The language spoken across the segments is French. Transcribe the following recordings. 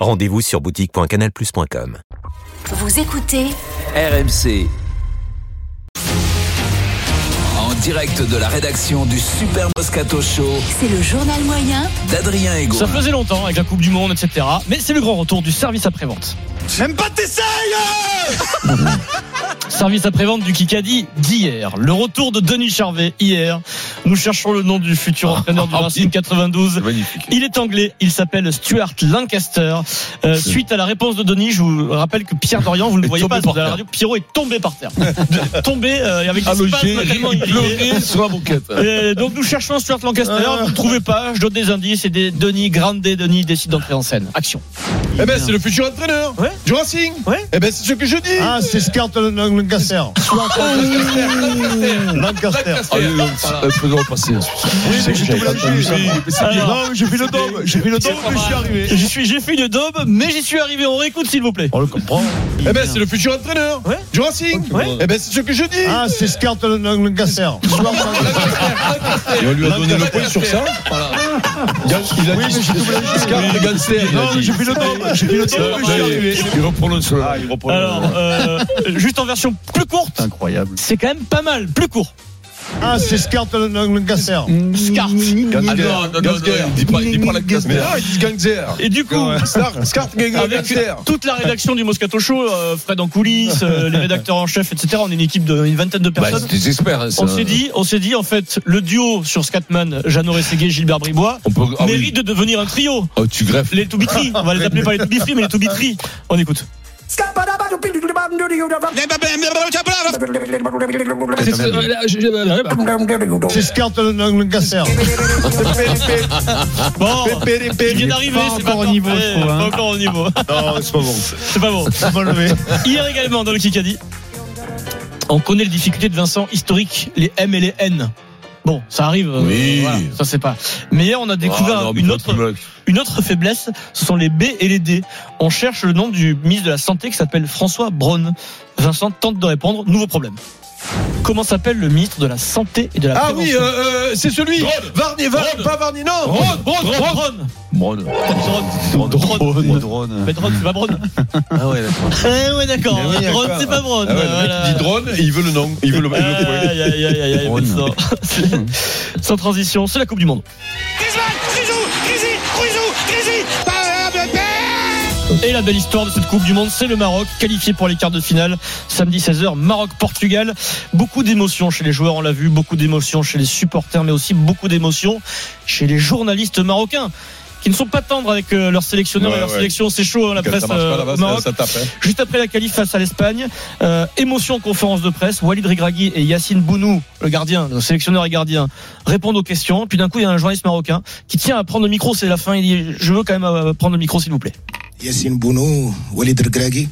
Rendez-vous sur boutique.canalplus.com. Vous écoutez RMC. Direct de la rédaction du Super Moscato Show C'est le journal moyen d'Adrien Ego. Ça faisait longtemps avec la Coupe du Monde, etc. Mais c'est le grand retour du service après-vente. Même pas t'essayes Service après-vente du Kikadi d'hier. Le retour de Denis Charvet hier. Nous cherchons le nom du futur entraîneur du Racing 92. Magnifique. Il est anglais, il s'appelle Stuart Lancaster. Euh, suite à la réponse de Denis, je vous rappelle que Pierre Dorian, vous ne le voyez pas sur la radio, Pierrot est tombé par terre. Tombé euh, avec des spasmes tellement il moquette. Euh, donc nous cherchons Stuart Lancaster, vous ne trouvez pas, je donne des indices et des Denis, Grande Denis décide d'entrer en scène. Action. Eh ben c'est le futur entraîneur Ouais. du Racing Ouais. Eh ben c'est ce que je dis Ah, c'est Scart Lancaster. Lancaster. Euh, faisons passer. mais j'ai j'ai fait le dôme. J'ai fait le dôme, mais je suis arrivé. J'y suis, j'ai fait une daube, mais j'y suis arrivé. On réécoute s'il vous plaît. On le comprend. Eh ben c'est le futur entraîneur du Racing. Eh ben c'est ce que je dis Ah, c'est Scart Lancaster. Et on lui a donné le point sur ça. Il a, il a Oui, dit Non, j'ai le. J'ai le. Il reprononce là. Alors, euh, juste en version plus courte, Incroyable. c'est quand même pas mal, plus court. Ah, c'est Scart Lancaster. Scart. Ah non, non, non, non, il dit pas, il dit pas la classe. Mais là ils disent gangster Et du coup, gangster toute la rédaction du Moscato Show, euh, Fred en coulisses, euh, les rédacteurs en chef, etc. On est une équipe d'une vingtaine de Bah, personnes. des experts. hein, on s'est dit, on s'est dit en fait, le duo sur Scatman, Jeannot Rességuier, Gilbert Bribois, On peut. Ah mérite de devenir un trio. Oh, tu greffes. Les Toubitri, on va les appeler pas les Toubitri, mais les Toubitri. On écoute. C'est Scart Lancaster. Bon, il d'arriver, c'est pas encore au niveau. Pas encore au niveau. Non, c'est pas bon. C'est pas bon. C'est pas levé. Hier également dans le Kikadi, on connaît les difficultés de Vincent historique, les M et les N. Bon, ça arrive. euh, Oui. voilà, ça c'est pas. Mais hier, on a découvert Ah, non, une autre, une autre faiblesse. Ce sont les B et les D. On cherche le nom du ministre de la Santé qui s'appelle François Braun. Vincent tente de répondre. Nouveau problème. Comment s'appelle le ministre de la Santé et de la Ah Prévention oui, euh, euh, c'est celui Drone. Varnier, Var- Drone. pas Varnier, non Braun, Braun, Braun, Braun. Bon, Drone. Drone. drone. Mais drone, c'est pas Braun. Ah ouais, d'accord. Eh ouais, d'accord. Mais oui, Drone, d'accord. c'est pas Braun. Ah ouais, le mec Voilà. il dit drone et il veut le nom, il veut le, il veut le point. Aïe, aïe, aïe, aïe, aïe, Drone. Sans transition, c'est la Coupe du Monde. Et la belle histoire de cette Coupe du Monde, c'est le Maroc, qualifié pour les quarts de finale. Samedi 16h, Maroc-Portugal. Beaucoup d'émotions chez les joueurs, on l'a vu, beaucoup d'émotions chez les supporters, mais aussi beaucoup d'émotions chez les journalistes marocains. Qui ne sont pas tendres avec euh, leur sélectionneur Ouais, et leur ouais. sélection, c'est chaud, hein, la presse euh, pas au ça- Maroc. ça tape. hein. Juste après la qualif face à l'Espagne, euh, émotion en conférence de presse, Walid Regragui et Yacine Bounou, le gardien, le sélectionneur et gardien, répondent aux questions. Puis d'un coup, il y a un journaliste marocain qui tient à prendre le micro, c'est la fin, il dit Je veux quand même euh, prendre le micro, s'il vous plaît. Yassine Bounou, Walid Regragui.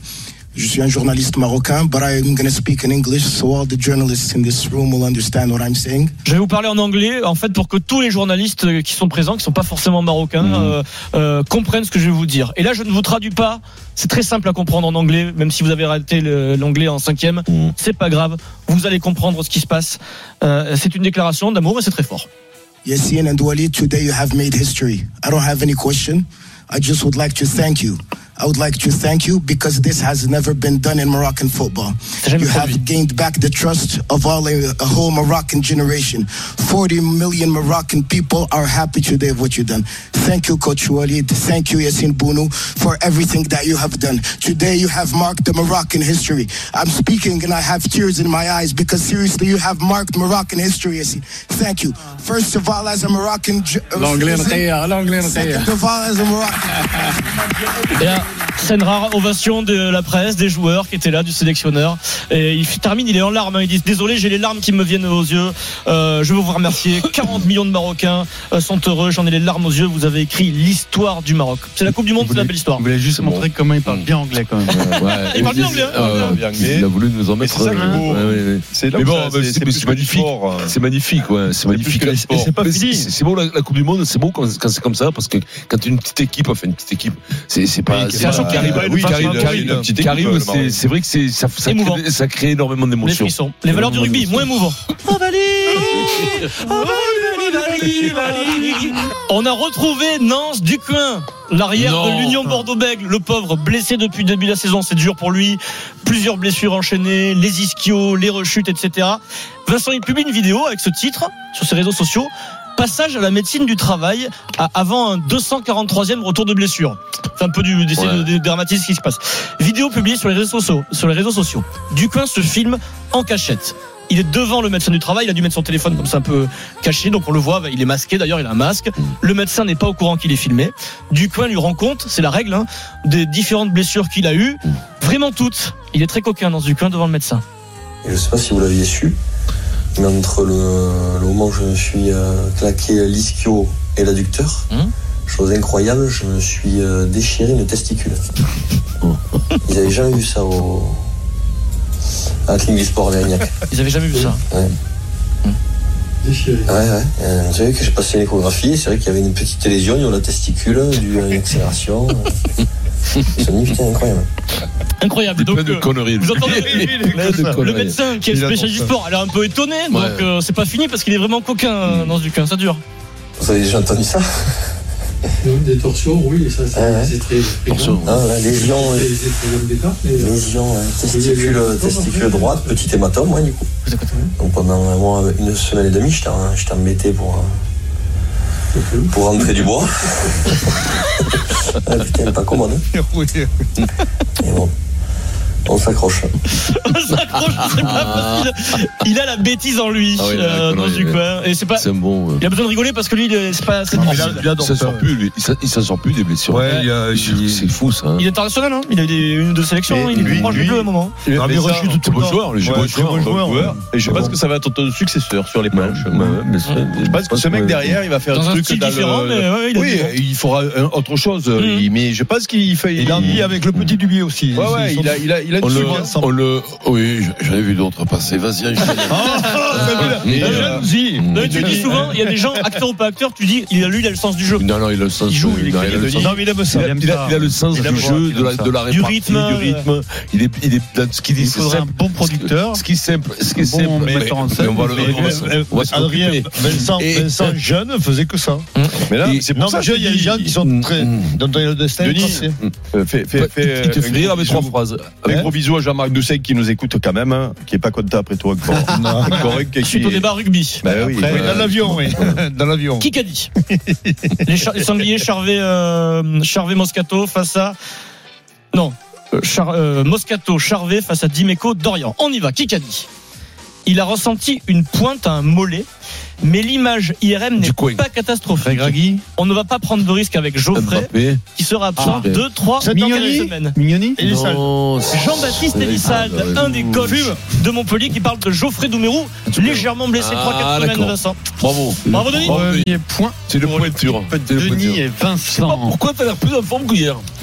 Je suis un journaliste marocain, but I'm going to speak in English so all the journalists in this room will understand what I'm saying. Je vais vous parler en anglais, en fait, pour que tous les journalistes qui sont présents, qui sont pas forcément marocains, euh, euh, comprennent ce que je vais vous dire. Et là, je ne vous traduis pas. C'est très simple à comprendre en anglais, même si vous avez raté l'anglais en cinquième. C'est pas grave. Vous allez comprendre ce qui se passe. Euh, c'est une déclaration d'amour et c'est très fort. Yassine and Walid, today you have made history. I don't have any question. I just would like to thank you. I would like to thank you because this has never been done in Moroccan football. You have gained back the trust of all a, a whole Moroccan generation. 40 million Moroccan people are happy today of what you've done. Thank you, Coach Walid. Thank you, Yassine Bounou, for everything that you have done. Today you have marked the Moroccan history. I'm speaking and I have tears in my eyes because seriously, you have marked Moroccan history, Yassine. Thank you. First of all, as a Moroccan. Long uh, L'anglais citizen, intérieur, l'anglais intérieur. Second of all, as a Moroccan. Et là, Scène rare, ovation de la presse, des joueurs qui étaient là, du sélectionneur. Et il termine, il est en larmes. hein. Il dit Désolé, j'ai les larmes qui me viennent aux yeux. Euh, je veux vous remercier. 40 millions de Marocains euh, sont heureux. J'en ai les larmes aux yeux. Vous avez écrit l'histoire du Maroc. C'est la Coupe du Monde, c'est la belle histoire. Vous voulez juste bon. montrer comment il parle bien anglais quand même. Il parle bien anglais, hein. Euh, Bien anglais. Il a voulu nous en mettre. c'est ouais, ouais, bon, bah, c'est- magnifique. hein. C'est magnifique, ouais, c'est magnifique. c'est pas Mais fini. c'est- C'est beau la, la Coupe du Monde, c'est beau quand, quand c'est comme ça, parce que quand une petite équipe, enfin une petite équipe, c'est pas. Sachant qu'il arrive oui, le c'est vrai que c'est ça, ça, Émouvant. crée, ça crée énormément d'émotions. Les valeurs du rugby, moins émouvant. On a retrouvé Nance Ducoin, l'arrière de l'Union Bordeaux-Bègles. Le pauvre, blessé depuis le début de la saison, c'est dur pour lui. Plusieurs blessures enchaînées, les ischios, les rechutes, etc. Vincent, il publie une vidéo avec ce titre sur ses réseaux sociaux. Passage à la médecine du travail avant un 243e retour de blessure. C'est un peu du, Ouais. de, de dramatiser ce qui se passe. Vidéo publiée sur les réseaux sociaux. Sur les réseaux sociaux. Ducoin se filme en cachette. Il est devant le médecin du travail, il a dû mettre son téléphone comme ça un peu caché, donc on le voit, il est masqué d'ailleurs, il a un masque. Le médecin n'est pas au courant qu'il est filmé. Ducoin lui rend compte, c'est la règle, hein, des différentes blessures qu'il a eues, vraiment toutes. Il est très coquin dans ce Ducoin devant le médecin. Et je sais pas si vous l'aviez su, mais entre le, le moment où je me suis euh, claqué l'ischio et l'adducteur, Hum. chose incroyable, je me suis euh, déchiré une testicule. Ils avaient jamais vu ça au, à la clinique du sport. Ils avaient jamais vu ça. Ouais. Ouais, ouais. Euh, vous savez que j'ai passé l'échographie, c'est vrai qu'il y avait une petite lésion niveau de la testicule, due à une accélération. Putain, incroyable. Incroyable. Donc, plein de euh, conneries. vous entendez le médecin qui est spécialiste sport, elle est un peu étonnée, donc Ouais. euh, c'est pas fini parce qu'il est vraiment coquin euh, dans ce Ducoin, ça dure. Vous avez déjà entendu ça? Des torsions, oui, ça c'est Ouais, ouais. très Torsion. Ah, lésion, testicule, testicule droite, petit hématome, moi, du coup. Vous écoutez Donc pendant un mois, une semaine et demie, j'étais embêté pour, pour rentrer du bois. ah, putain, pas commode. hein. Oui. Et bon, on s'accroche. On s'accroche, c'est pas possible. Il a la bêtise en lui Ah oui, il a euh, dans ce Ducoin. Et c'est pas. Bon. euh, Il a besoin de rigoler parce que lui, il est- c'est pas. C'est Il a- il Il s'en sort ouais. plus, lui. Il s'en- Il s'en sort plus des blessures. Ouais, il a- il- C'est fou, ça. hein. Il est international, hein. Il a eu des, une ou deux sélections. Mais hein. Il est proche du bleu à un moment. Mais ça, rechute tout C'est le joueur. Ouais, bon joueur. Et je pense que ça va être ton successeur sur les planches. Ouais, ouais, Je pense que ce mec derrière, il va faire un truc différent, le- ouais, il a Oui, du bon. il fera un- autre chose. Mhm. il- Mais je pense qu'il fait. Il a mis avec le petit Dubier aussi. Ouais, ouais, il a, il a, On le, on le, oui, j'en ai vu d'autres passer. Vas-y, enchaîne. Et, La euh. Non, tu dis souvent, il y a des gens, acteurs ou pas acteurs, tu dis, il a lui, il a le sens du jeu. Non, non, il a le sens. Il joue, il a le sens- il a, le sens du jeu, de la, de la Du rythme, du rythme. Il est, il est dans ce qu'il dit. Il c'est faudrait un simple. bon producteur. Ce qui est simple, ce qui est simple. on va le- euh, Adrien. Vincent, Vincent jeune faisait que ça. Mais là, c'est pour Non, ça il y a des gens qui sont Mm, très. mm. dont le destin est Denis, euh, fais, fais, Il fais, te fait rire avec trois phrases. Un gros bisou à Jean-Marc Doucet qui nous écoute quand même, hein, qui est pas content après toi. Suite au débat rugby. Bah oui. Après, dans l'avion, oui. Dans l'avion. Qui qu'a dit les, Char- les sangliers Charvet, euh, Charvet Moscato face à. Non. euh, Char- euh, Moscato Charvet face à Dimeco Dorian. On y va. Qui qu'a dit Il a ressenti une pointe à un mollet, mais l'image IRM n'est pas catastrophique. On ne va pas prendre de risque avec Geoffrey, Mbappé. qui sera absent Ah. 2, 3, C'est 4 Mignoni semaines. Mignoni Jean-Baptiste Ah, un des coachs de Montpellier, qui parle de Geoffrey Doumerou, légèrement blessé Ah, 3-4 semaines. Vincent. Bravo. Bravo, Denis. Premier point. C'est le. C'est le Denis et Je sais pas Vincent. pourquoi t'as l'air plus en forme qu'hier.